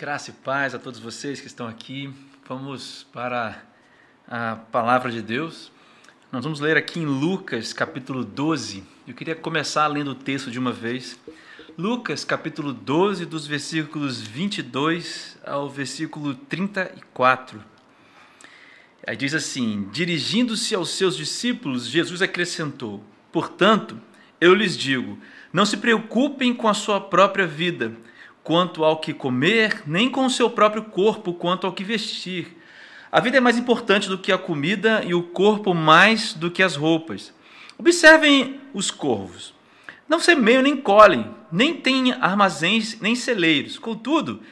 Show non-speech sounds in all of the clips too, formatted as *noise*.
Graça e paz a todos vocês que estão aqui. Vamos para a palavra de Deus. Nós vamos ler aqui em Lucas, capítulo 12. Eu queria começar lendo o texto de uma vez. Lucas, capítulo 12, dos versículos 22 ao versículo 34. Aí diz assim: Dirigindo-se aos seus discípulos, Jesus acrescentou: Portanto, eu lhes digo, não se preocupem com a sua própria vida quanto ao que comer, nem com o seu próprio corpo quanto ao que vestir. A vida é mais importante do que a comida e o corpo mais do que as roupas. Observem os corvos. Não semeiam nem colhem, nem têm armazéns nem celeiros. Contudo,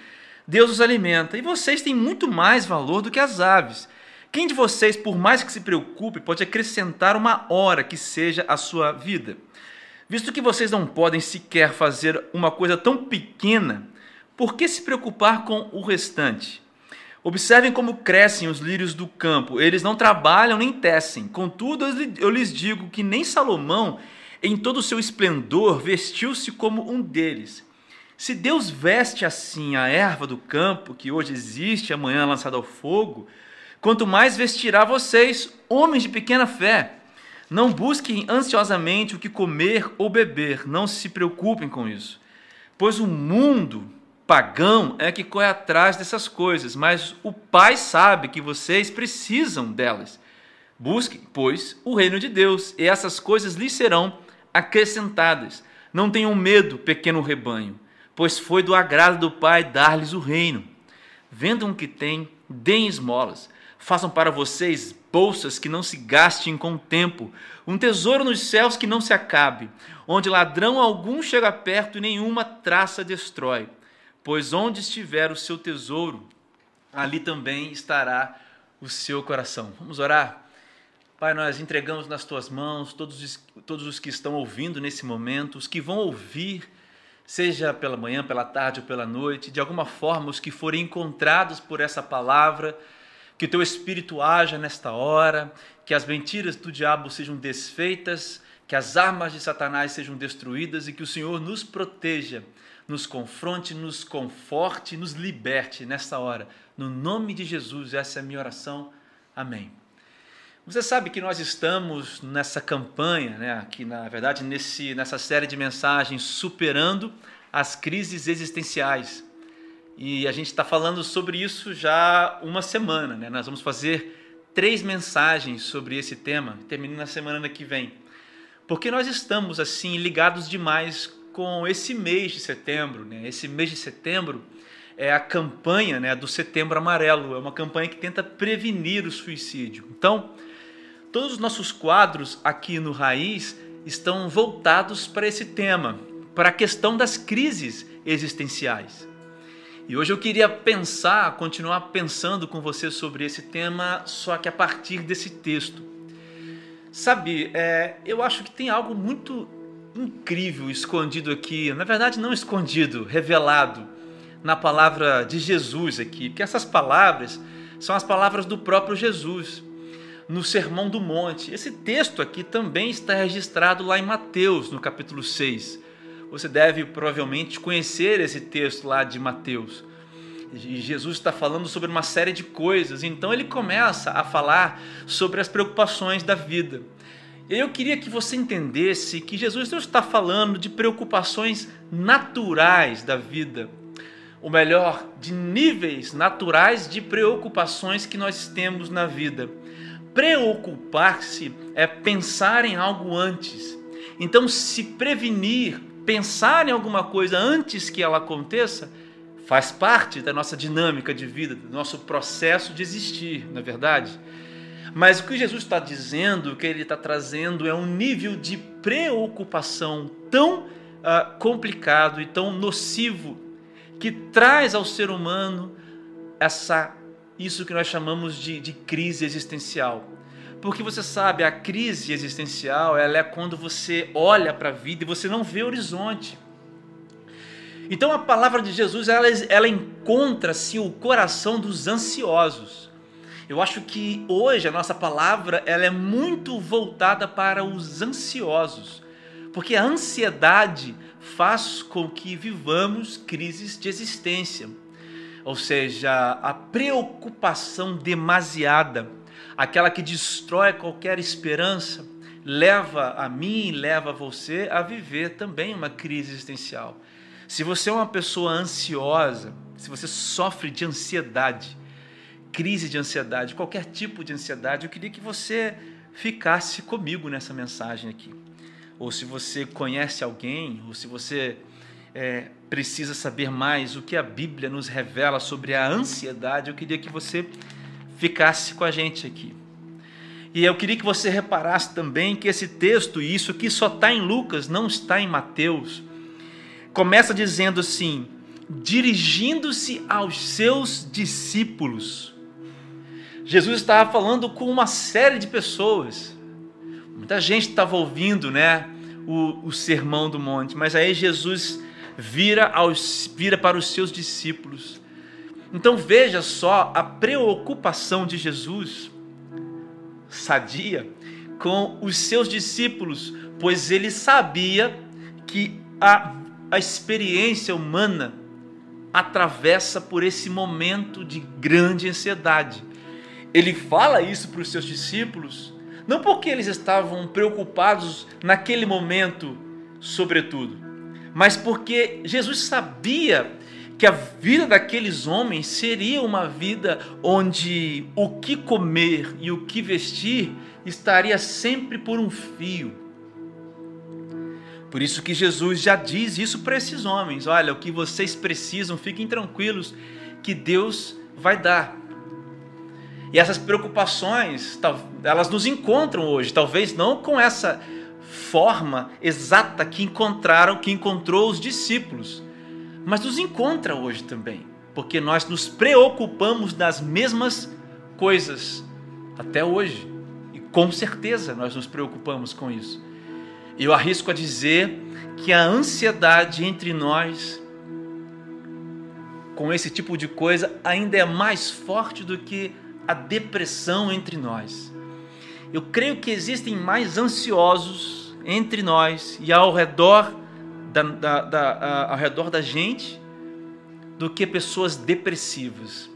Deus os alimenta e vocês têm muito mais valor do que as aves. Quem de vocês, por mais que se preocupe, pode acrescentar uma hora que seja a sua vida? Visto que vocês não podem sequer fazer uma coisa tão pequena, por que se preocupar com o restante? Observem como crescem os lírios do campo. Eles não trabalham nem tecem. Contudo, eu lhes digo que nem Salomão, em todo o seu esplendor, vestiu-se como um deles. Se Deus veste assim a erva do campo, que hoje existe, amanhã lançada ao fogo, quanto mais vestirá vocês, homens de pequena fé. Não busquem ansiosamente o que comer ou beber, não se preocupem com isso. Pois o mundo pagão é que corre atrás dessas coisas, mas o Pai sabe que vocês precisam delas. Busquem, pois, o reino de Deus, e essas coisas lhes serão acrescentadas. Não tenham medo, pequeno rebanho, pois foi do agrado do Pai dar-lhes o reino. Vendam o que têm, deem esmolas Façam para vocês bolsas que não se gastem com o tempo, um tesouro nos céus que não se acabe, onde ladrão algum chega perto e nenhuma traça destrói. Pois onde estiver o seu tesouro, ali também estará o seu coração. Vamos orar? Pai, nós entregamos nas tuas mãos todos os, todos os que estão ouvindo nesse momento, os que vão ouvir, seja pela manhã, pela tarde ou pela noite, de alguma forma, os que forem encontrados por essa palavra que o teu espírito haja nesta hora, que as mentiras do diabo sejam desfeitas, que as armas de Satanás sejam destruídas e que o Senhor nos proteja, nos confronte, nos conforte, nos liberte nesta hora. No nome de Jesus, essa é a minha oração. Amém. Você sabe que nós estamos nessa campanha, né, aqui na verdade nesse, nessa série de mensagens superando as crises existenciais. E a gente está falando sobre isso já uma semana, né? Nós vamos fazer três mensagens sobre esse tema, terminando na semana que vem. Porque nós estamos assim ligados demais com esse mês de setembro, né? Esse mês de setembro é a campanha, né, do Setembro Amarelo, é uma campanha que tenta prevenir o suicídio. Então, todos os nossos quadros aqui no Raiz estão voltados para esse tema, para a questão das crises existenciais. E hoje eu queria pensar, continuar pensando com você sobre esse tema, só que a partir desse texto. Sabe, é, eu acho que tem algo muito incrível escondido aqui, na verdade, não escondido, revelado na palavra de Jesus aqui, porque essas palavras são as palavras do próprio Jesus no Sermão do Monte. Esse texto aqui também está registrado lá em Mateus, no capítulo 6. Você deve provavelmente conhecer esse texto lá de Mateus. E Jesus está falando sobre uma série de coisas, então ele começa a falar sobre as preocupações da vida. Eu queria que você entendesse que Jesus não está falando de preocupações naturais da vida, ou melhor, de níveis naturais de preocupações que nós temos na vida. Preocupar-se é pensar em algo antes. Então, se prevenir pensar em alguma coisa antes que ela aconteça faz parte da nossa dinâmica de vida, do nosso processo de existir, na é verdade. Mas o que Jesus está dizendo, o que ele está trazendo é um nível de preocupação tão uh, complicado e tão nocivo que traz ao ser humano essa isso que nós chamamos de, de crise existencial. Porque você sabe, a crise existencial ela é quando você olha para a vida e você não vê horizonte. Então a palavra de Jesus ela, ela encontra-se o coração dos ansiosos. Eu acho que hoje a nossa palavra ela é muito voltada para os ansiosos, porque a ansiedade faz com que vivamos crises de existência. ou seja, a preocupação demasiada, aquela que destrói qualquer esperança, leva a mim, leva você a viver também uma crise existencial. Se você é uma pessoa ansiosa, se você sofre de ansiedade, crise de ansiedade, qualquer tipo de ansiedade, eu queria que você ficasse comigo nessa mensagem aqui. Ou se você conhece alguém, ou se você é, precisa saber mais o que a Bíblia nos revela sobre a ansiedade, eu queria que você ficasse com a gente aqui. E eu queria que você reparasse também que esse texto, isso aqui só está em Lucas, não está em Mateus, começa dizendo assim: dirigindo-se aos seus discípulos. Jesus estava falando com uma série de pessoas. Muita gente estava ouvindo, né, o, o sermão do monte, mas aí Jesus vira, aos, vira para os seus discípulos. Então veja só a preocupação de Jesus, sadia, com os seus discípulos, pois ele sabia que a, a experiência humana atravessa por esse momento de grande ansiedade. Ele fala isso para os seus discípulos, não porque eles estavam preocupados naquele momento, sobretudo, mas porque Jesus sabia que a vida daqueles homens seria uma vida onde o que comer e o que vestir estaria sempre por um fio. Por isso que Jesus já diz isso para esses homens: olha, o que vocês precisam, fiquem tranquilos, que Deus vai dar. E essas preocupações, elas nos encontram hoje, talvez não com essa forma exata que encontraram, que encontrou os discípulos, mas nos encontra hoje também, porque nós nos preocupamos das mesmas coisas até hoje, e com certeza nós nos preocupamos com isso. Eu arrisco a dizer que a ansiedade entre nós com esse tipo de coisa ainda é mais forte do que a depressão entre nós. Eu creio que existem mais ansiosos entre nós e ao redor da, da, da, ao redor da gente do que pessoas depressivas,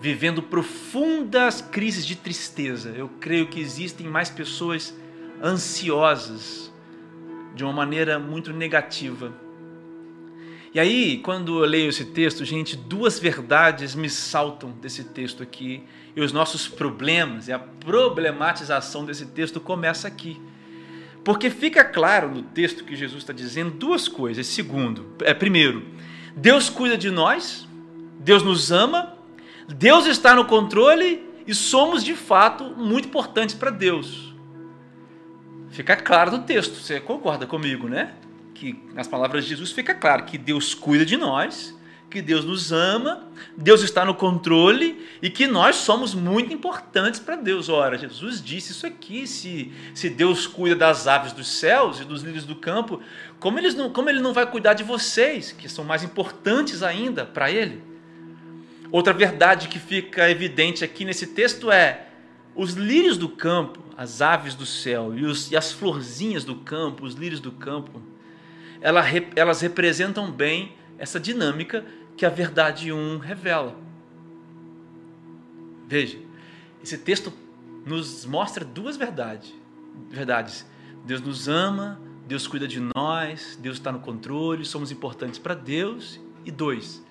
vivendo profundas crises de tristeza. Eu creio que existem mais pessoas ansiosas de uma maneira muito negativa. E aí, quando eu leio esse texto, gente, duas verdades me saltam desse texto aqui. E os nossos problemas e a problematização desse texto começa aqui. Porque fica claro no texto que Jesus está dizendo duas coisas. Segundo, é primeiro, Deus cuida de nós, Deus nos ama, Deus está no controle e somos de fato muito importantes para Deus. Fica claro no texto, você concorda comigo, né? Que nas palavras de Jesus fica claro que Deus cuida de nós, que Deus nos ama, Deus está no controle e que nós somos muito importantes para Deus. Ora, Jesus disse isso aqui: se, se Deus cuida das aves dos céus e dos lírios do campo, como, eles não, como Ele não vai cuidar de vocês, que são mais importantes ainda para Ele? Outra verdade que fica evidente aqui nesse texto é: os lírios do campo, as aves do céu e, os, e as florzinhas do campo, os lírios do campo, elas, representam bem essa dinâmica que a verdade 1 revela. Veja, esse texto nos mostra duas verdades. verdades. Deus nos ama, Deus cuida de nós, Deus está no controle, somos importantes para Deus. E dois,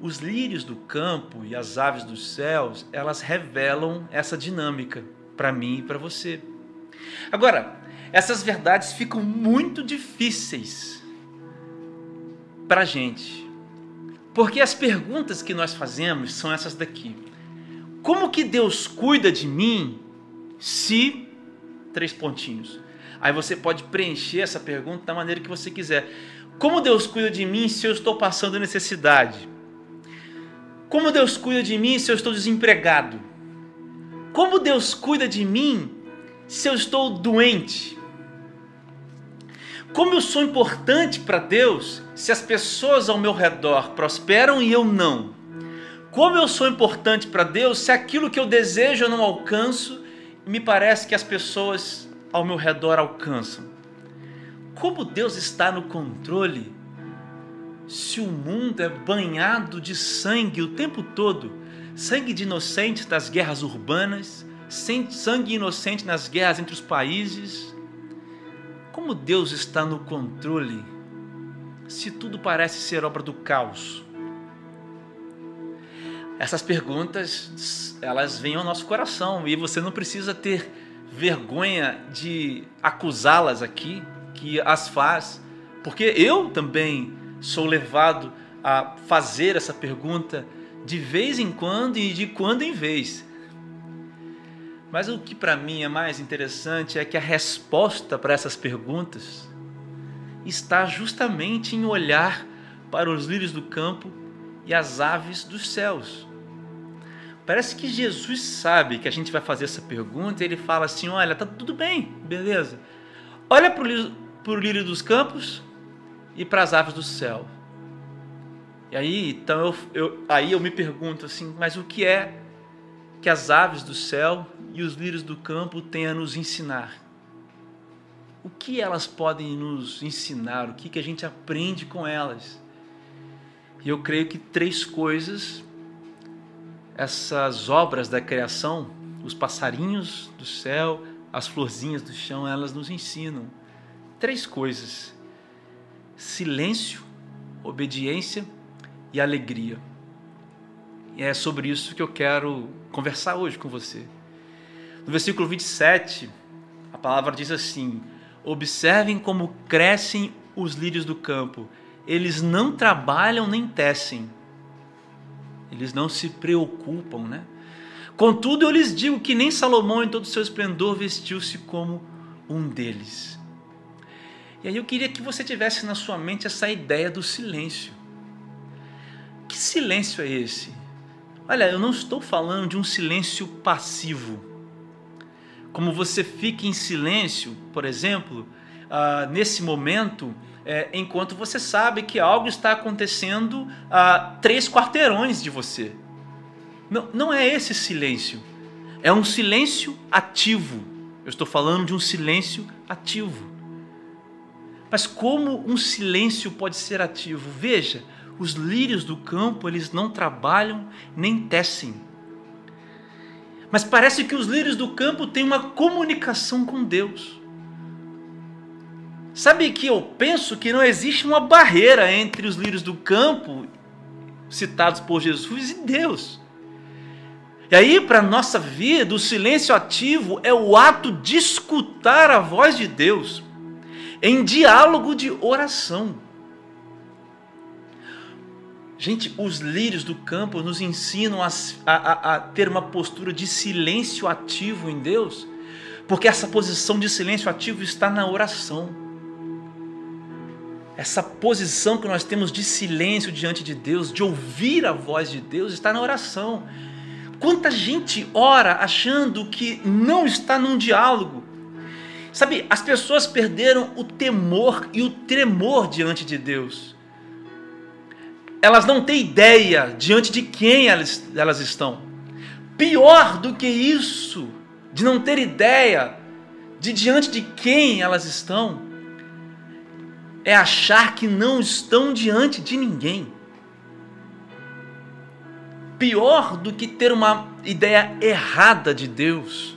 os lírios do campo e as aves dos céus, elas revelam essa dinâmica para mim e para você. Agora, essas verdades ficam muito difíceis para a gente, porque as perguntas que nós fazemos são essas daqui. Como que Deus cuida de mim se três pontinhos? Aí você pode preencher essa pergunta da maneira que você quiser. Como Deus cuida de mim se eu estou passando necessidade? Como Deus cuida de mim se eu estou desempregado? Como Deus cuida de mim se eu estou doente? Como eu sou importante para Deus se as pessoas ao meu redor prosperam e eu não? Como eu sou importante para Deus se aquilo que eu desejo eu não alcanço e me parece que as pessoas ao meu redor alcançam? Como Deus está no controle se o mundo é banhado de sangue o tempo todo sangue de inocentes das guerras urbanas, sangue inocente nas guerras entre os países. Como Deus está no controle se tudo parece ser obra do caos? Essas perguntas, elas vêm ao nosso coração e você não precisa ter vergonha de acusá-las aqui, que as faz, porque eu também sou levado a fazer essa pergunta de vez em quando e de quando em vez. Mas o que para mim é mais interessante é que a resposta para essas perguntas está justamente em olhar para os lírios do campo e as aves dos céus. Parece que Jesus sabe que a gente vai fazer essa pergunta e ele fala assim: olha, tá tudo bem, beleza. Olha para o lírio dos campos e para as aves do céu. E aí, então eu, eu, aí eu me pergunto assim, mas o que é que as aves do céu e os lírios do campo têm a nos ensinar? O que elas podem nos ensinar? O que, que a gente aprende com elas? E eu creio que três coisas, essas obras da criação, os passarinhos do céu, as florzinhas do chão, elas nos ensinam três coisas: silêncio, obediência e alegria. E é sobre isso que eu quero conversar hoje com você. No versículo 27, a palavra diz assim: Observem como crescem os lírios do campo. Eles não trabalham nem tecem. Eles não se preocupam, né? Contudo, eu lhes digo que nem Salomão, em todo o seu esplendor, vestiu-se como um deles. E aí eu queria que você tivesse na sua mente essa ideia do silêncio. Que silêncio é esse? Olha, eu não estou falando de um silêncio passivo. Como você fica em silêncio, por exemplo, uh, nesse momento, é, enquanto você sabe que algo está acontecendo a três quarteirões de você. Não, não é esse silêncio. É um silêncio ativo. Eu estou falando de um silêncio ativo. Mas como um silêncio pode ser ativo? Veja, os lírios do campo, eles não trabalham nem tecem. Mas parece que os lírios do campo têm uma comunicação com Deus. Sabe que eu penso que não existe uma barreira entre os lírios do campo, citados por Jesus, e Deus. E aí, para a nossa vida, o silêncio ativo é o ato de escutar a voz de Deus em diálogo de oração. Gente, os lírios do campo nos ensinam a, a, a, ter uma postura de silêncio ativo em Deus, porque essa posição de silêncio ativo está na oração. Essa posição que nós temos de silêncio diante de Deus, de ouvir a voz de Deus, está na oração. Quanta gente ora achando que não está num diálogo. Sabe, as pessoas perderam o temor e o tremor diante de Deus elas não têm ideia diante de quem elas, elas estão. Pior do que isso, de não ter ideia de diante de quem elas estão, é achar que não estão diante de ninguém. Pior do que ter uma ideia errada de Deus,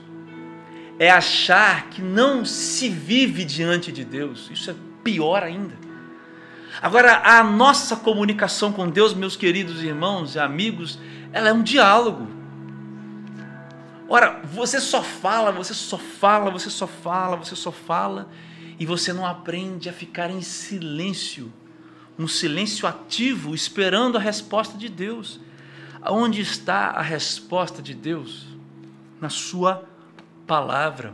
é achar que não se vive diante de Deus. Isso é pior ainda. Agora, a nossa comunicação com Deus, meus queridos irmãos e amigos, ela é um diálogo. Ora, você só fala, você só fala, você só fala, você só fala, e você não aprende a ficar em silêncio, um silêncio ativo, esperando a resposta de Deus. Onde está a resposta de Deus? Na Sua palavra.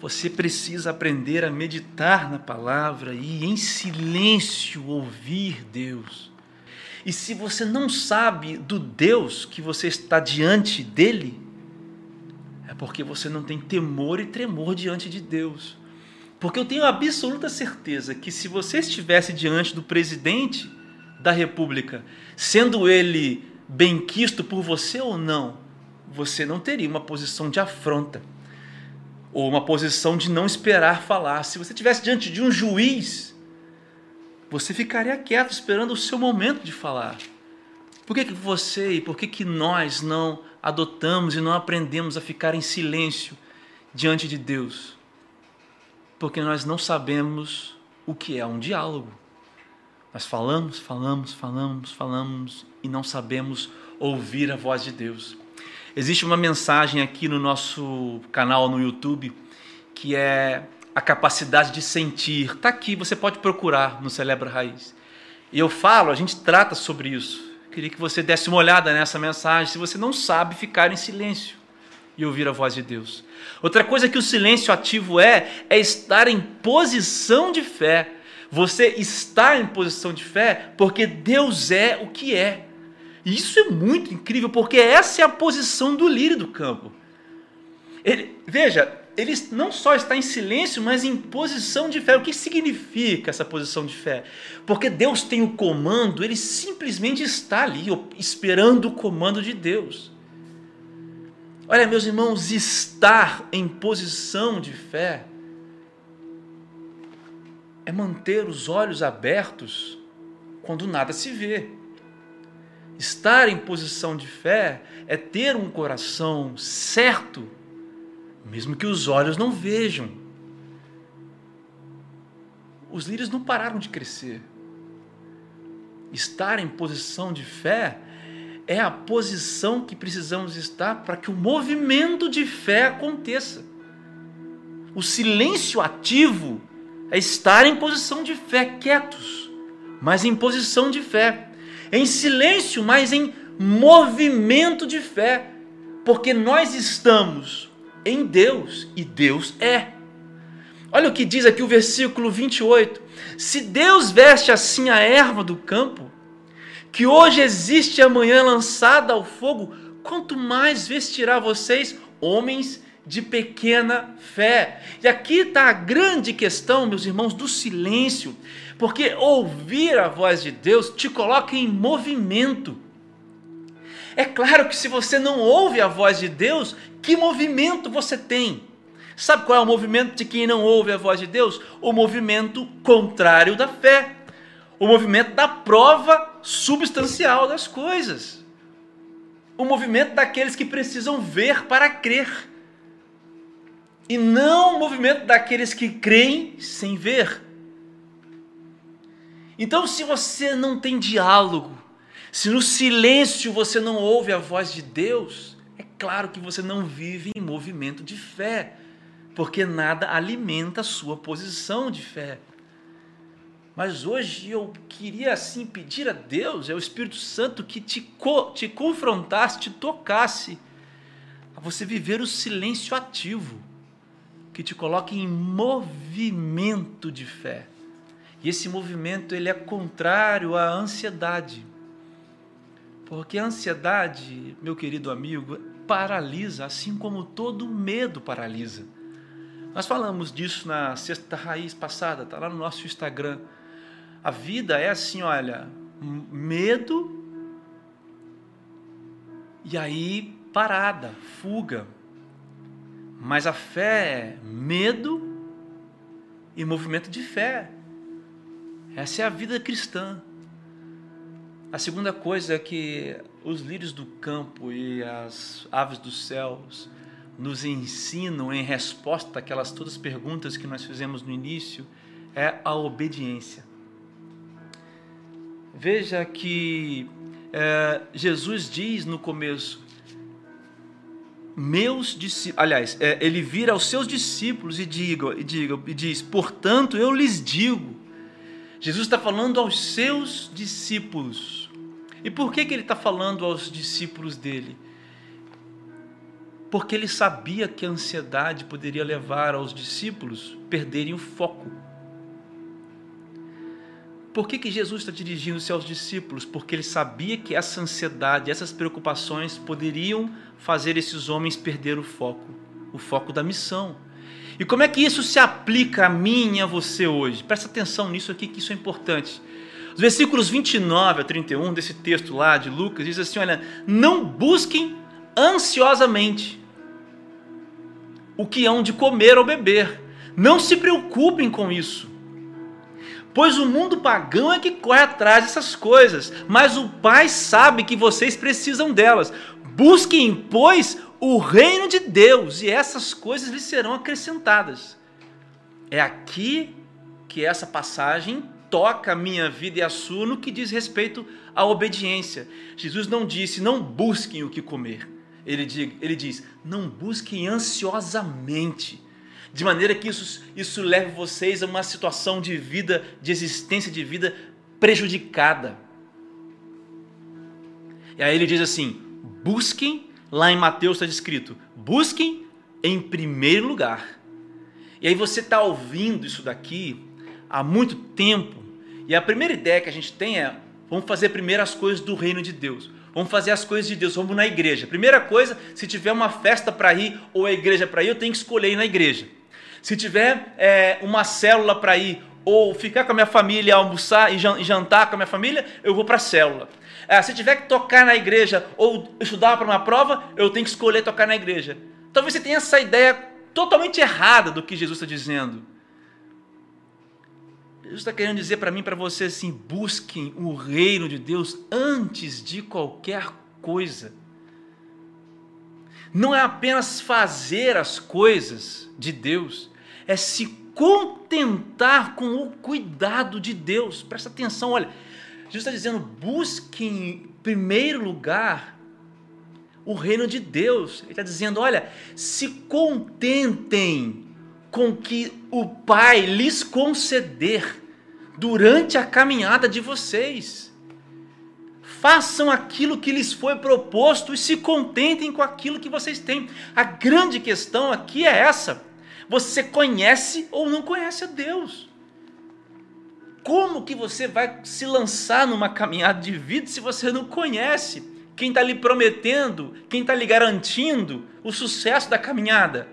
Você precisa aprender a meditar na palavra e em silêncio ouvir Deus. E se você não sabe do Deus que você está diante dele, é porque você não tem temor e tremor diante de Deus. Porque eu tenho absoluta certeza que se você estivesse diante do presidente da República, sendo ele benquisto por você ou não, você não teria uma posição de afronta ou uma posição de não esperar falar. Se você estivesse diante de um juiz, você ficaria quieto esperando o seu momento de falar. Por que, que você e por que, que nós não adotamos e não aprendemos a ficar em silêncio diante de Deus? Porque nós não sabemos o que é um diálogo. Nós falamos, falamos, falamos, falamos e não sabemos ouvir a voz de Deus. Existe uma mensagem aqui no nosso canal no YouTube que é a capacidade de sentir. Está aqui, você pode procurar no Celebra Raiz. E eu falo, a gente trata sobre isso. Queria que você desse uma olhada nessa mensagem, se você não sabe ficar em silêncio e ouvir a voz de Deus. Outra coisa que o silêncio ativo é, é estar em posição de fé. Você está em posição de fé porque Deus é o que é. Isso é muito incrível, porque essa é a posição do lírio do campo. Ele, veja, ele não só está em silêncio, mas em posição de fé. O que significa essa posição de fé? Porque Deus tem o comando, ele simplesmente está ali, esperando o comando de Deus. Olha, meus irmãos, estar em posição de fé é manter os olhos abertos quando nada se vê. Estar em posição de fé é ter um coração certo mesmo que os olhos não vejam. Os lírios não pararam de crescer. Estar em posição de fé é a posição que precisamos estar para que o movimento de fé aconteça. O silêncio ativo é estar em posição de fé, quietos, mas em posição de fé. Em silêncio, mas em movimento de fé. Porque nós estamos em Deus e Deus é. Olha o que diz aqui o versículo 28. Se Deus veste assim a erva do campo, que hoje existe amanhã lançada ao fogo, quanto mais vestirá vocês, homens de pequena fé. E aqui está a grande questão, meus irmãos, do silêncio, porque ouvir a voz de Deus te coloca em movimento. É claro que se você não ouve a voz de Deus, que movimento você tem? Sabe qual é o movimento de quem não ouve a voz de Deus? O movimento contrário da fé. O movimento da prova substancial das coisas. O movimento daqueles que precisam ver para crer. E não o movimento daqueles que creem sem ver. Então, se você não tem diálogo se no silêncio você não ouve a voz de Deus, é claro que você não vive em movimento de fé, porque nada alimenta a sua posição de fé. Mas hoje eu queria assim pedir a Deus, é o Espírito Santo que te, co te confrontasse, te tocasse, a você viver o silêncio ativo, que te coloque em movimento de fé. E esse movimento ele é contrário à ansiedade. Porque a ansiedade, meu querido amigo, paralisa, assim como todo medo paralisa. Nós falamos disso na sexta raiz passada, está lá no nosso Instagram. A vida é assim, olha, medo e aí parada, fuga. Mas a fé é medo e movimento de fé. Essa é a vida cristã. A segunda coisa é que os lírios do campo e as aves dos céus nos ensinam em resposta àquelas todas as perguntas que nós fizemos no início é a obediência. Veja que é, Jesus diz no começo, meus discípulos, aliás, é, ele vira aos seus discípulos e diga, e diga, e diz, portanto eu lhes digo, Jesus está falando aos seus discípulos. E por que, que ele está falando aos discípulos dele? Porque ele sabia que a ansiedade poderia levar aos discípulos perderem o foco. Por que, que Jesus está dirigindo-se aos discípulos? Porque ele sabia que essa ansiedade, essas preocupações poderiam fazer esses homens perder o foco, o foco da missão. E como é que isso se aplica a mim e a você hoje? Presta atenção nisso aqui, que isso é importante. Os versículos 29 a 31 desse texto lá de Lucas diz assim: olha, não busquem ansiosamente o que hão de comer ou beber. Não se preocupem com isso. pois o mundo pagão é que corre atrás dessas coisas, mas o Pai sabe que vocês precisam delas. Busquem, pois, o reino de Deus, e essas coisas lhes serão acrescentadas. É aqui que essa passagem toca a minha vida e a sua no que diz respeito à obediência. Jesus não disse, não busquem o que comer. Ele, diz, ele diz não busquem ansiosamente, de maneira que isso, isso leve vocês a uma situação de vida, de existência de vida prejudicada. E aí ele diz assim: busquem, lá em Mateus está escrito, busquem em primeiro lugar. E aí você está ouvindo isso daqui há muito tempo, e a primeira ideia que a gente tem é: vamos fazer primeiro as coisas do reino de Deus. Vamos fazer as coisas de Deus, vamos na igreja. Primeira coisa, se tiver uma festa para ir ou a igreja para ir, eu tenho que escolher ir na igreja. Se tiver é, uma célula para ir ou ficar com a minha família, almoçar e jantar com a minha família, eu vou para a célula. É, se tiver que tocar na igreja ou estudar para uma prova, eu tenho que escolher tocar na igreja. Talvez você tenha essa ideia totalmente errada do que Jesus está dizendo. Jesus está querendo dizer para mim, para você assim: busquem o reino de Deus antes de qualquer coisa. Não é apenas fazer as coisas de Deus, é se contentar com o cuidado de Deus. Presta atenção, olha. Jesus está dizendo: busquem em primeiro lugar o reino de Deus. Ele está dizendo: olha, se contentem com que o Pai lhes conceder durante a caminhada de vocês. Façam aquilo que lhes foi proposto e se contentem com aquilo que vocês têm. A grande questão aqui é essa: você conhece ou não conhece a Deus? Como que você vai se lançar numa caminhada de vida se você não conhece quem está lhe prometendo, quem está lhe garantindo o sucesso da caminhada?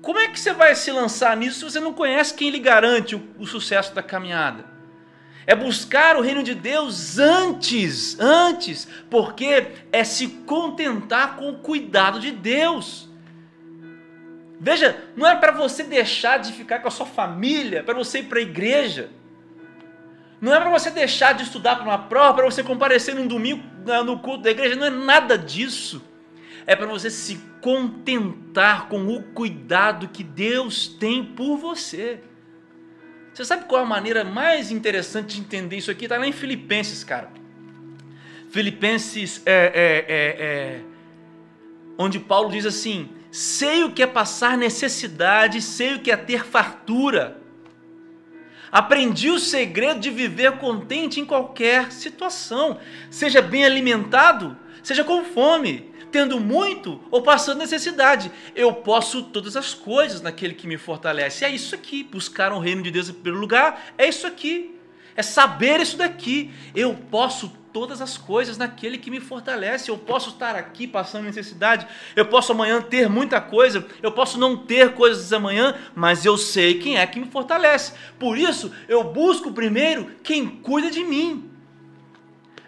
Como é que você vai se lançar nisso se você não conhece quem lhe garante o, sucesso da caminhada? É buscar o reino de Deus antes, antes, porque é se contentar com o cuidado de Deus. Veja, não é para você deixar de ficar com a sua família, para você ir para a igreja. Não é para você deixar de estudar para uma prova, para você comparecer num domingo no culto da igreja, não é nada disso é para você se contentar com o cuidado que Deus tem por você. Você sabe qual é a maneira mais interessante de entender isso aqui? Está lá em Filipenses, cara. Filipenses, é, é, é, é, onde Paulo diz assim: sei o que é passar necessidade, sei o que é ter fartura. Aprendi o segredo de viver contente em qualquer situação, seja bem alimentado, seja com fome, tendo muito ou passando necessidade. Eu posso todas as coisas naquele que me fortalece. É isso aqui. Buscar o reino de Deus em primeiro lugar é isso aqui. É saber isso daqui. Eu posso todas as coisas naquele que me fortalece. Eu posso estar aqui passando necessidade. Eu posso amanhã ter muita coisa. Eu posso não ter coisas amanhã, mas eu sei quem é que me fortalece. Por isso, eu busco primeiro quem cuida de mim.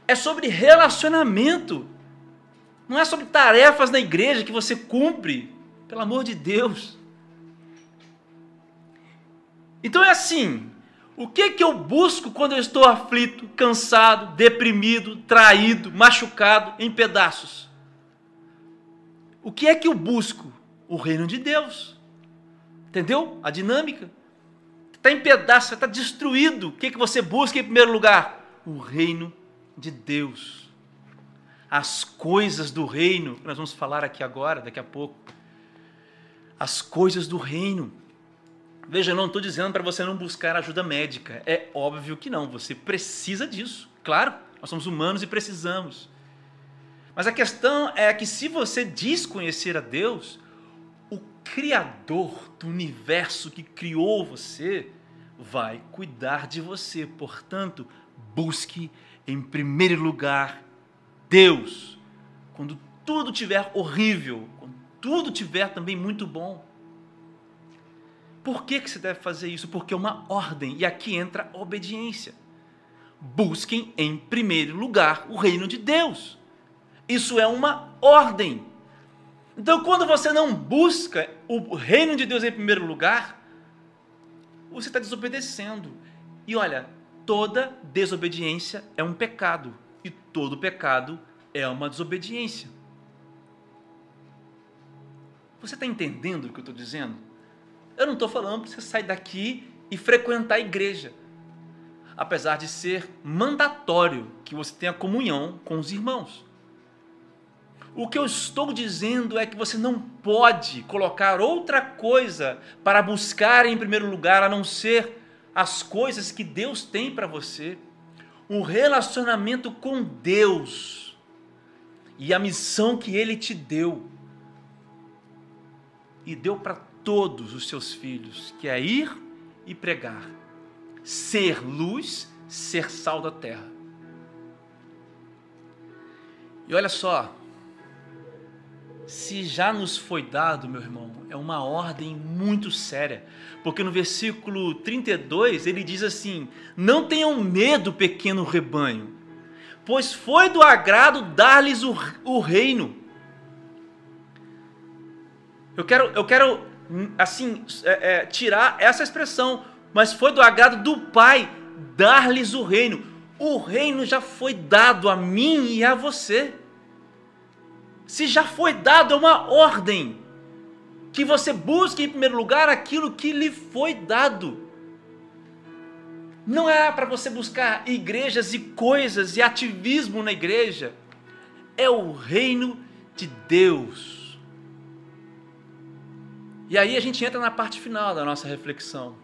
É sobre relacionamento. Não é sobre tarefas na igreja que você cumpre, pelo amor de Deus. Então é assim, o que que eu busco quando eu estou aflito, cansado, deprimido, traído, machucado, em pedaços? O que é que eu busco? O reino de Deus. Entendeu? A dinâmica. Está em pedaços, está destruído. O que, que você busca em primeiro lugar? O reino de Deus as coisas do reino, nós vamos falar aqui agora, daqui a pouco. As coisas do reino. Veja, eu não estou dizendo para você não buscar ajuda médica. É óbvio que não, você precisa disso. Claro, nós somos humanos e precisamos. Mas a questão é que se você diz conhecer a Deus, o Criador do universo que criou você vai cuidar de você. Portanto, busque em primeiro lugar Deus, quando tudo tiver horrível, quando tudo tiver também muito bom. Por que, que você deve fazer isso? Porque é uma ordem, e aqui entra a obediência. Busquem em primeiro lugar o reino de Deus. Isso é uma ordem. Então, quando você não busca o reino de Deus em primeiro lugar, você está desobedecendo. E olha, toda desobediência é um pecado e todo pecado é uma desobediência. Você está entendendo o que eu estou dizendo? Eu não estou falando para você sair daqui e frequentar a igreja. Apesar de ser mandatório que você tenha comunhão com os irmãos. O que eu estou dizendo é que você não pode colocar outra coisa para buscar em primeiro lugar a não ser as coisas que Deus tem para você. Um relacionamento com Deus e a missão que Ele te deu. E deu para todos os seus filhos, que é ir e pregar, ser luz, ser sal da terra. E olha só, se já nos foi dado, meu irmão, é uma ordem muito séria. Porque no versículo 32 ele diz assim: Não tenham medo, pequeno rebanho, pois foi do agrado dar-lhes o, o reino. Eu quero, eu quero assim, é, é, tirar essa expressão, mas foi do agrado do Pai dar-lhes o reino. O reino já foi dado a mim e a você se já foi dado uma ordem que você busque em primeiro lugar aquilo que lhe foi dado. Não é para você buscar igrejas e coisas e ativismo na igreja. É o reino de Deus. E aí a gente entra na parte final da nossa reflexão.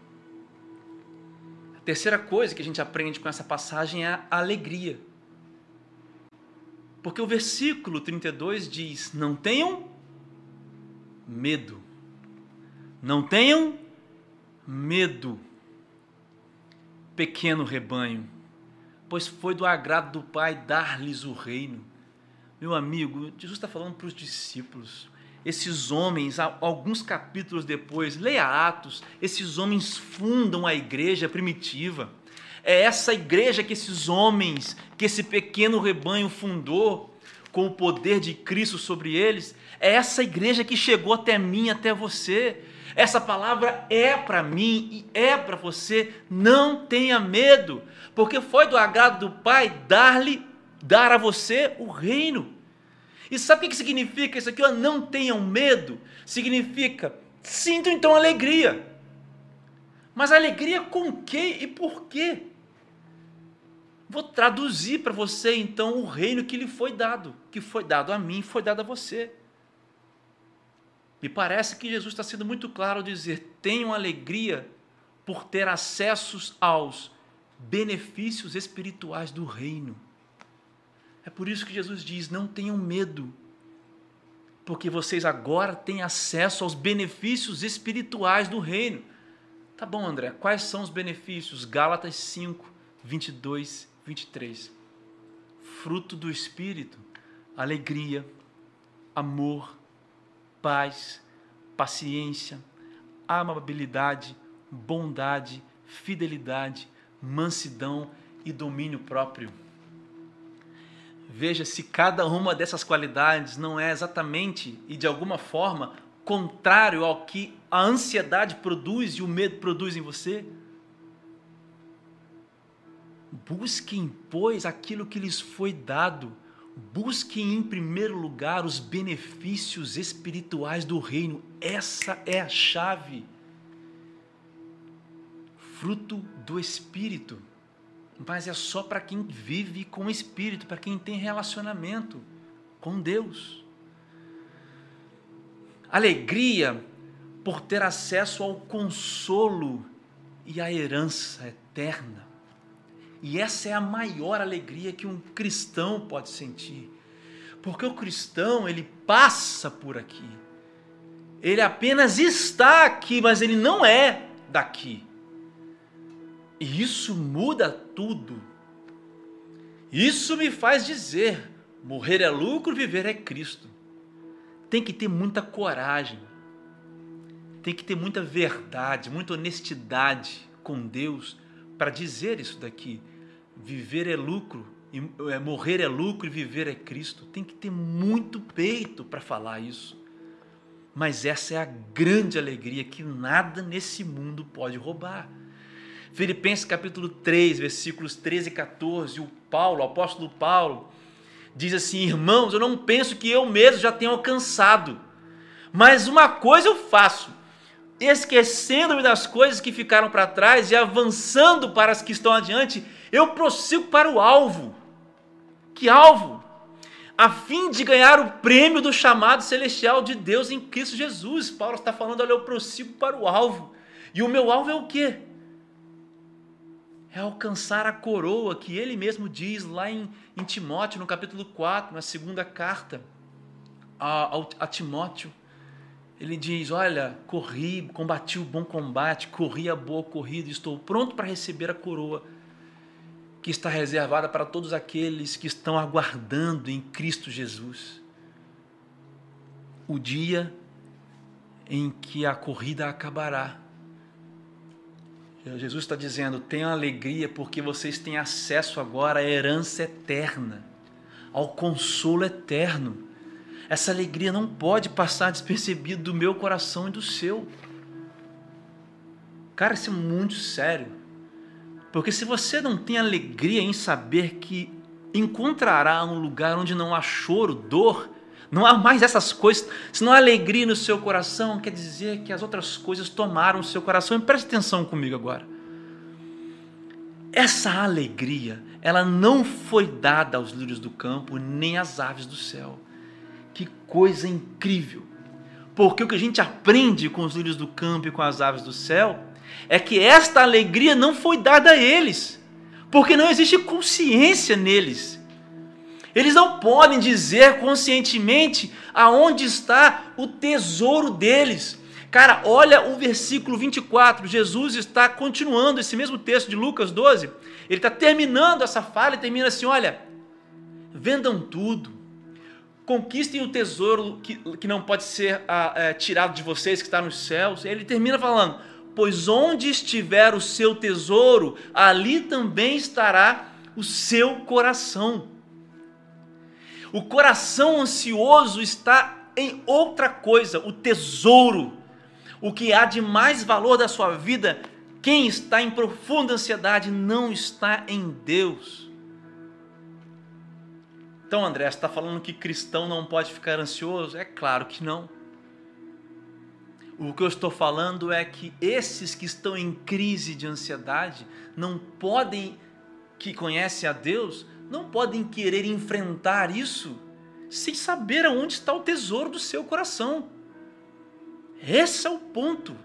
A terceira coisa que a gente aprende com essa passagem é a alegria. Porque o versículo 32 diz: Não tenham medo. Não tenham medo, pequeno rebanho, pois foi do agrado do Pai dar-lhes o reino. Meu amigo, Jesus está falando para os discípulos. Esses homens, alguns capítulos depois, leia Atos, esses homens fundam a igreja primitiva é essa igreja que esses homens, que esse pequeno rebanho fundou, com o poder de Cristo sobre eles, é essa igreja que chegou até mim, até você. Essa palavra é para mim e é para você. Não tenha medo, porque foi do agrado do Pai dar-lhe, dar a você o reino. E sabe o que significa isso aqui? Não tenham medo. Significa, sinto então alegria. Mas alegria com que e por quê? Vou traduzir para você então o reino que lhe foi dado, que foi dado a mim, foi dado a você. Me parece que Jesus está sendo muito claro ao dizer: tenham alegria por ter acessos aos benefícios espirituais do reino. É por isso que Jesus diz: não tenham medo, porque vocês agora têm acesso aos benefícios espirituais do reino. Tá bom, André, quais são os benefícios? Gálatas 5, 22 23. Fruto do Espírito: alegria, amor, paz, paciência, amabilidade, bondade, fidelidade, mansidão e domínio próprio. Veja se cada uma dessas qualidades não é exatamente e de alguma forma contrário ao que a ansiedade produz e o medo produz em você. Busquem, pois, aquilo que lhes foi dado. Busquem em primeiro lugar os benefícios espirituais do reino. Essa é a chave. Fruto do Espírito. Mas é só para quem vive com o Espírito, para quem tem relacionamento com Deus. Alegria por ter acesso ao consolo e à herança eterna. E essa é a maior alegria que um cristão pode sentir. Porque o cristão, ele passa por aqui. Ele apenas está aqui, mas ele não é daqui. E isso muda tudo. Isso me faz dizer: morrer é lucro, viver é Cristo. Tem que ter muita coragem, tem que ter muita verdade, muita honestidade com Deus para dizer isso daqui viver é lucro, e, é, morrer é lucro e viver é Cristo. Tem que ter muito peito para falar isso. Mas essa é a grande alegria que nada nesse mundo pode roubar. Filipenses capítulo 3, versículos 13 e 14, o Paulo, o apóstolo Paulo, diz assim: Irmãos, eu não penso que eu mesmo já tenha alcançado, mas uma coisa eu faço, esquecendo-me das coisas que ficaram para trás e avançando para as que estão adiante, eu prossigo para o alvo. Que alvo? A fim de ganhar o prêmio do chamado celestial de Deus em Cristo Jesus. Paulo está falando, olha, eu prossigo para o alvo. E o meu alvo é o quê? É alcançar a coroa que ele mesmo diz lá em, em Timóteo, no capítulo 4, na segunda carta a, a, a Timóteo. Ele diz: Olha, corri, combati o bom combate, corri a boa corrida, estou pronto para receber a coroa que está reservada para todos aqueles que estão aguardando em Cristo Jesus. O dia em que a corrida acabará Jesus está dizendo: tenham alegria, porque vocês têm acesso agora à herança eterna, ao consolo eterno. Essa alegria não pode passar despercebida do meu coração e do seu. Cara, isso é muito sério. Porque se você não tem alegria em saber que encontrará um lugar onde não há choro, dor, não há mais essas coisas. Se não há alegria no seu coração, quer dizer que as outras coisas tomaram o seu coração. E preste atenção comigo agora. Essa alegria, ela não foi dada aos lírios do campo, nem às aves do céu. Que coisa incrível! Porque o que a gente aprende com os lírios do campo e com as aves do céu é que esta alegria não foi dada a eles, porque não existe consciência neles eles não podem dizer conscientemente aonde está o tesouro deles. Cara, olha o versículo 24. Jesus está continuando esse mesmo texto de Lucas 12. Ele está terminando essa fala e termina assim: olha, vendam tudo, conquistem o tesouro que, que não pode ser ah, é, tirado de vocês, que está nos céus. Ele termina falando: pois onde estiver o seu tesouro, ali também estará o seu coração. O coração ansioso está em outra coisa, o tesouro. O que há de mais valor da sua vida, quem está em profunda ansiedade não está em Deus. Então, André, você está falando que cristão não pode ficar ansioso? É claro que não. O que eu estou falando é que esses que estão em crise de ansiedade não podem, que conhecem a Deus, não podem querer enfrentar isso sem saber aonde está o tesouro do seu coração. Esse é o ponto.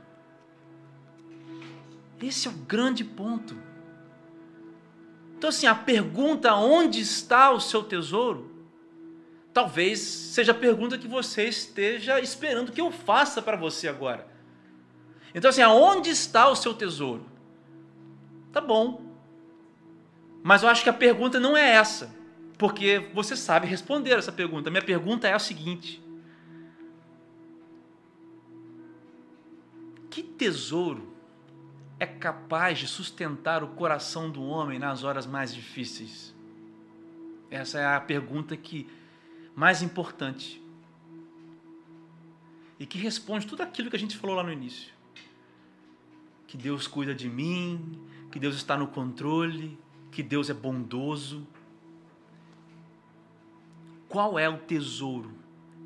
Esse é o grande ponto. Então, assim, a pergunta onde está o seu tesouro, talvez seja a pergunta que você esteja esperando que eu faça para você agora. Então, assim, aonde está o seu tesouro? Tá bom, mas eu acho que a pergunta não é essa, porque você sabe responder essa pergunta. Minha pergunta é a seguinte: Que tesouro é capaz de sustentar o coração do homem nas horas mais difíceis? Essa é a pergunta que mais importante e que responde tudo aquilo que a gente falou lá no início. Que Deus cuida de mim, que Deus está no controle, que Deus é bondoso. Qual é o tesouro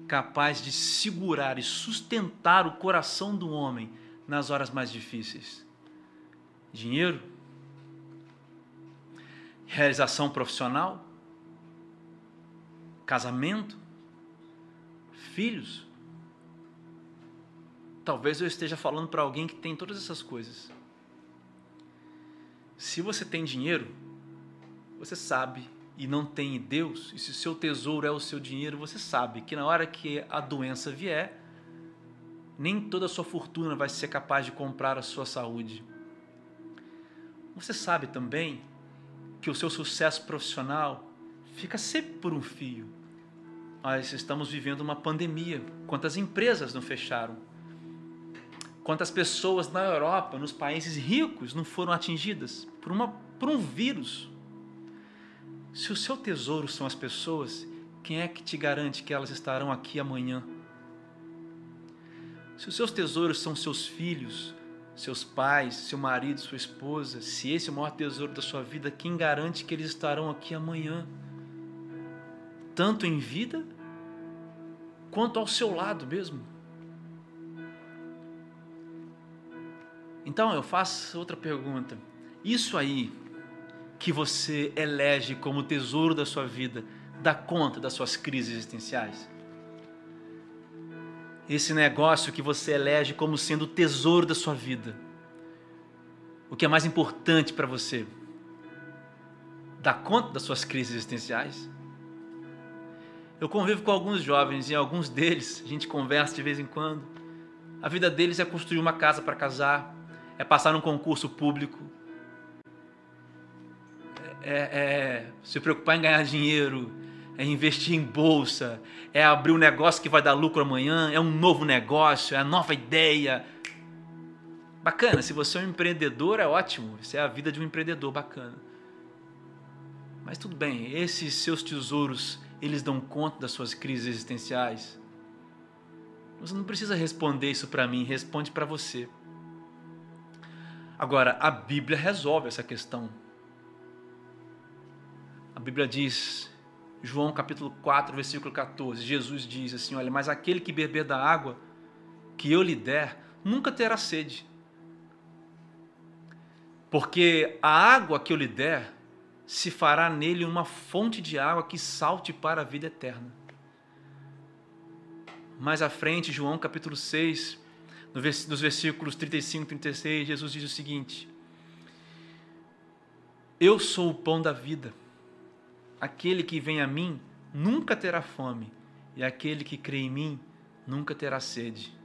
capaz de segurar e sustentar o coração do homem nas horas mais difíceis? Dinheiro? Realização profissional? Casamento? Filhos? Talvez eu esteja falando para alguém que tem todas essas coisas. Se você tem dinheiro, você sabe e não tem Deus, e se o seu tesouro é o seu dinheiro, você sabe que na hora que a doença vier, nem toda a sua fortuna vai ser capaz de comprar a sua saúde. Você sabe também que o seu sucesso profissional fica sempre por um fio. Nós estamos vivendo uma pandemia. Quantas empresas não fecharam? Quantas pessoas na Europa, nos países ricos, não foram atingidas por, uma, por um vírus? Se o seu tesouro são as pessoas, quem é que te garante que elas estarão aqui amanhã? Se os seus tesouros são seus filhos, seus pais, seu marido, sua esposa, se esse é o maior tesouro da sua vida, quem garante que eles estarão aqui amanhã? Tanto em vida, quanto ao seu lado mesmo. Então eu faço outra pergunta. Isso aí que você elege como tesouro da sua vida, dá conta das suas crises existenciais? esse negócio que você elege como sendo o tesouro da sua vida. O que é mais importante para você? Dar conta das suas crises existenciais? Eu convivo com alguns jovens e alguns deles a gente conversa de vez em quando. A vida deles é construir uma casa para casar, é passar num concurso público, é, é se preocupar em ganhar dinheiro, é investir em bolsa, é abrir um negócio que vai dar lucro amanhã, é um novo negócio, é a nova ideia. Bacana, se você é um empreendedor é ótimo, isso é a vida de um empreendedor bacana. Mas tudo bem, esses seus tesouros, eles dão conta das suas crises existenciais? Você não precisa responder isso para mim, responde para você. Agora, a Bíblia resolve essa questão. Bíblia diz João capítulo 4, versículo 14, Jesus diz assim: Olha, mas aquele que beber da água que eu lhe der, nunca terá sede. Porque a água que eu lhe der se fará nele uma fonte de água que salte para a vida eterna. Mais à frente, João capítulo 6, nos versículos 35 e 36, Jesus diz o seguinte: Eu sou o pão da vida. Aquele que vem a mim nunca terá fome, e aquele que crê em mim nunca terá sede.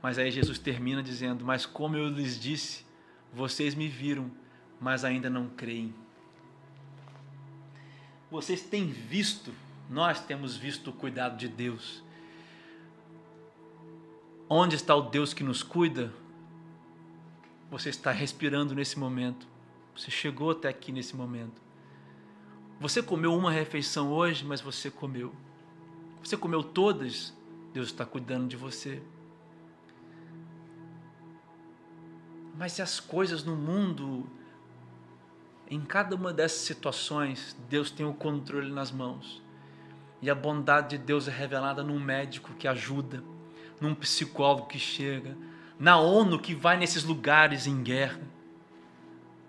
Mas aí Jesus termina dizendo: Mas como eu lhes disse, vocês me viram, mas ainda não creem. Vocês têm visto, nós temos visto o cuidado de Deus. Onde está o Deus que nos cuida? Você está respirando nesse momento. Você chegou até aqui nesse momento. Você comeu uma refeição hoje, mas você comeu. Você comeu todas, Deus está cuidando de você. Mas se as coisas no mundo, em cada uma dessas situações, Deus tem o controle nas mãos. E a bondade de Deus é revelada num médico que ajuda, num psicólogo que chega, na ONU que vai nesses lugares em guerra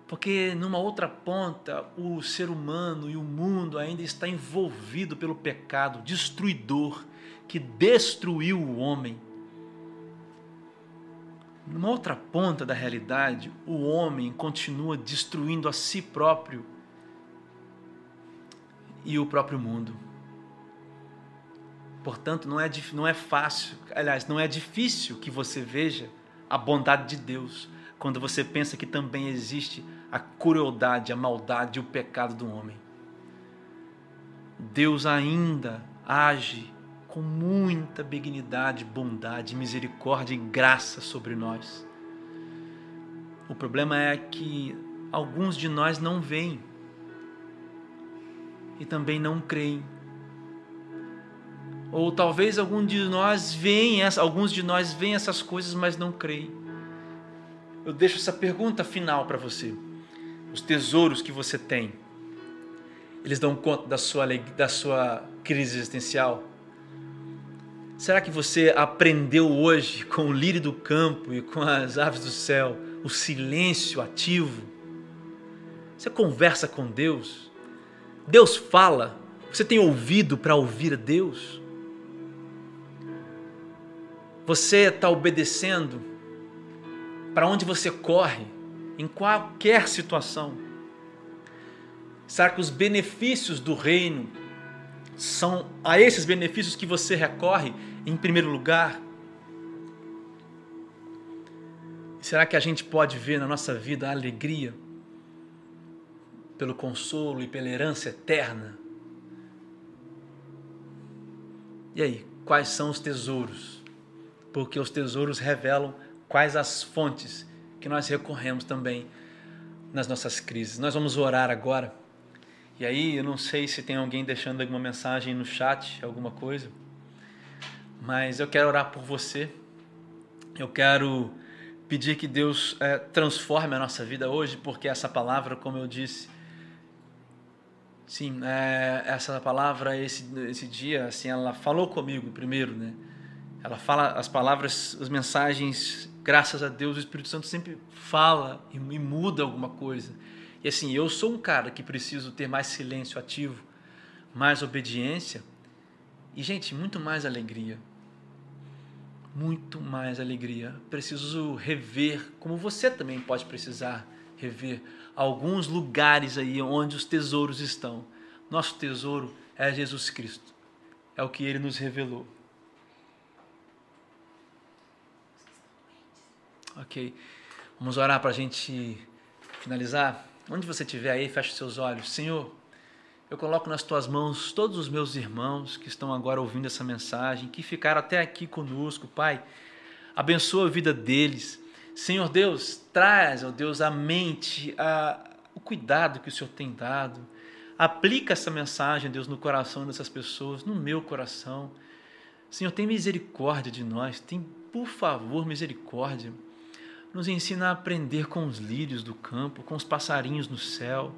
porque numa outra ponta, o ser humano e o mundo ainda está envolvido pelo pecado destruidor que destruiu o homem. Numa outra ponta da realidade, o homem continua destruindo a si próprio e o próprio mundo. Portanto, não é, não é fácil, aliás, não é difícil que você veja a bondade de Deus quando você pensa que também existe a crueldade, a maldade e o pecado do homem. Deus ainda age com muita benignidade, bondade, misericórdia e graça sobre nós. O problema é que alguns de nós não veem e também não creem. Ou talvez algum de nós veem, alguns de nós veem essas coisas, mas não creem eu deixo essa pergunta final para você. Os tesouros que você tem, eles dão conta da sua, da sua crise existencial? Será que você aprendeu hoje com o lírio do campo e com as aves do céu o silêncio ativo? Você conversa com Deus? Deus fala? Você tem ouvido para ouvir Deus? Você está obedecendo para onde você corre, em qualquer situação. Será que os benefícios do reino são a esses benefícios que você recorre em primeiro lugar? Será que a gente pode ver na nossa vida a alegria pelo consolo e pela herança eterna? E aí, quais são os tesouros? Porque os tesouros revelam quais as fontes que nós recorremos também nas nossas crises. Nós vamos orar agora. E aí, eu não sei se tem alguém deixando alguma mensagem no chat, alguma coisa. mas eu quero orar por você. Eu quero pedir que Deus é, transforme a nossa vida hoje, porque essa palavra, como eu disse, sim, é, essa palavra, esse, esse dia, assim, ela falou comigo primeiro, né? Ela fala as palavras, as mensagens, graças a Deus, o Espírito Santo sempre fala e, e muda alguma coisa. E assim, eu sou um cara que preciso ter mais silêncio ativo, mais obediência e, gente, muito mais alegria. Muito mais alegria. Preciso rever, como você também pode precisar rever, alguns lugares aí onde os tesouros estão. Nosso tesouro é Jesus Cristo. É o que ele nos revelou. Ok. Vamos orar para a gente finalizar. Onde você estiver aí, feche seus olhos. Senhor, eu coloco nas tuas mãos todos os meus irmãos que estão agora ouvindo essa mensagem, que ficaram até aqui conosco, Pai. Abençoa a vida deles. Senhor Deus, traz, ó Deus, a mente, a, o cuidado que o Senhor tem dado. Aplica essa mensagem, Deus, no coração dessas pessoas, no meu coração. Senhor, tem misericórdia de nós, tem, por favor, misericórdia nos ensina a aprender com os lírios do campo, com os passarinhos no céu.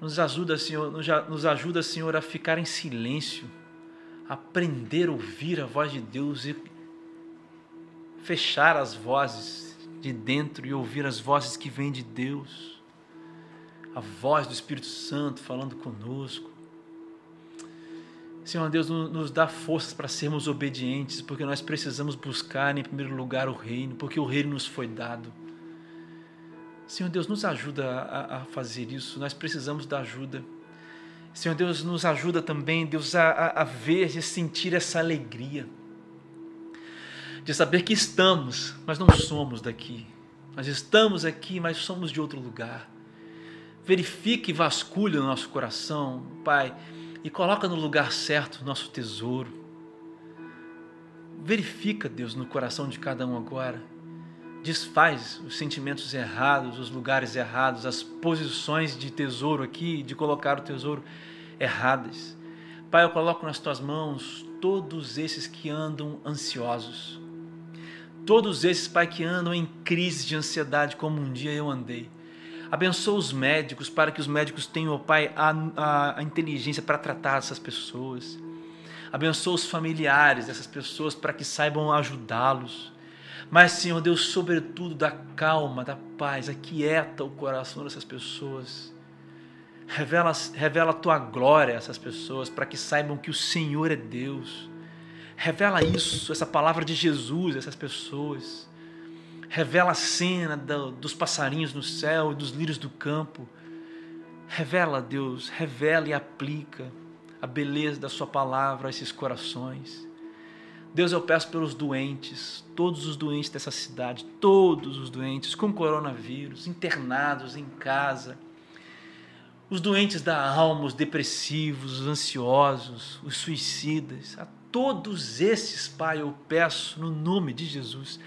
Nos ajuda, Senhor, nos ajuda, Senhor, a ficar em silêncio, aprender a ouvir a voz de Deus e fechar as vozes de dentro e ouvir as vozes que vêm de Deus. A voz do Espírito Santo falando conosco. Senhor Deus, nos dá forças para sermos obedientes, porque nós precisamos buscar em primeiro lugar o reino, porque o reino nos foi dado. Senhor Deus, nos ajuda a, a fazer isso, nós precisamos da ajuda. Senhor Deus, nos ajuda também, Deus, a, a ver e sentir essa alegria, de saber que estamos, mas não somos daqui. Nós estamos aqui, mas somos de outro lugar. Verifique e vasculhe o nosso coração, Pai e coloca no lugar certo o nosso tesouro. Verifica, Deus, no coração de cada um agora. Desfaz os sentimentos errados, os lugares errados, as posições de tesouro aqui, de colocar o tesouro erradas. Pai, eu coloco nas tuas mãos todos esses que andam ansiosos. Todos esses, Pai, que andam em crise de ansiedade, como um dia eu andei. Abençoa os médicos para que os médicos tenham, Pai, a, a, a inteligência para tratar essas pessoas. Abençoa os familiares dessas pessoas para que saibam ajudá-los. Mas, Senhor Deus, sobretudo, da calma, da paz, aquieta o coração dessas pessoas. Revela, revela a tua glória a essas pessoas para que saibam que o Senhor é Deus. Revela isso, essa palavra de Jesus a essas pessoas revela a cena do, dos passarinhos no céu e dos lírios do campo. Revela, Deus, revela e aplica a beleza da Sua palavra a esses corações. Deus, eu peço pelos doentes, todos os doentes dessa cidade, todos os doentes com coronavírus, internados em casa, os doentes da alma, os depressivos, os ansiosos, os suicidas, a todos esses, Pai, eu peço no nome de Jesus,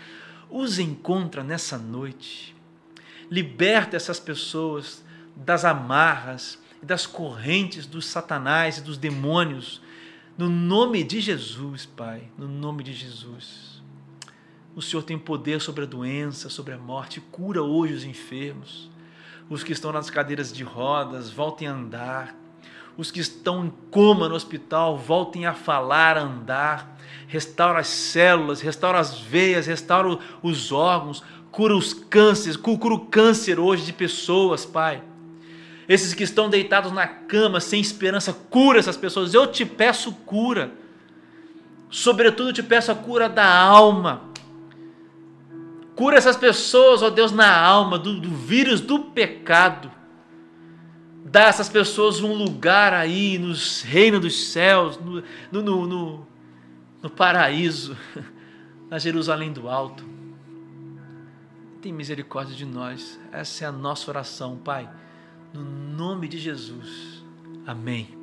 os encontra nessa noite. Liberta essas pessoas das amarras e das correntes dos satanás e dos demônios. No nome de Jesus, Pai, no nome de Jesus. O Senhor tem poder sobre a doença, sobre a morte. Cura hoje os enfermos. Os que estão nas cadeiras de rodas, voltem a andar. Os que estão em coma no hospital, voltem a falar, a andar restaura as células, restaura as veias, restaura os órgãos, cura os cânceres, cura o câncer hoje de pessoas, Pai. Esses que estão deitados na cama sem esperança, cura essas pessoas. Eu te peço cura. Sobretudo, eu te peço a cura da alma. Cura essas pessoas, ó Deus, na alma, do, do vírus do pecado. Dá a essas pessoas um lugar aí nos reinos dos céus, no, no, no, no paraíso, *laughs* na Jerusalém do Alto. Tem misericórdia de nós. Essa é a nossa oração, Pai. No nome de Jesus. Amém.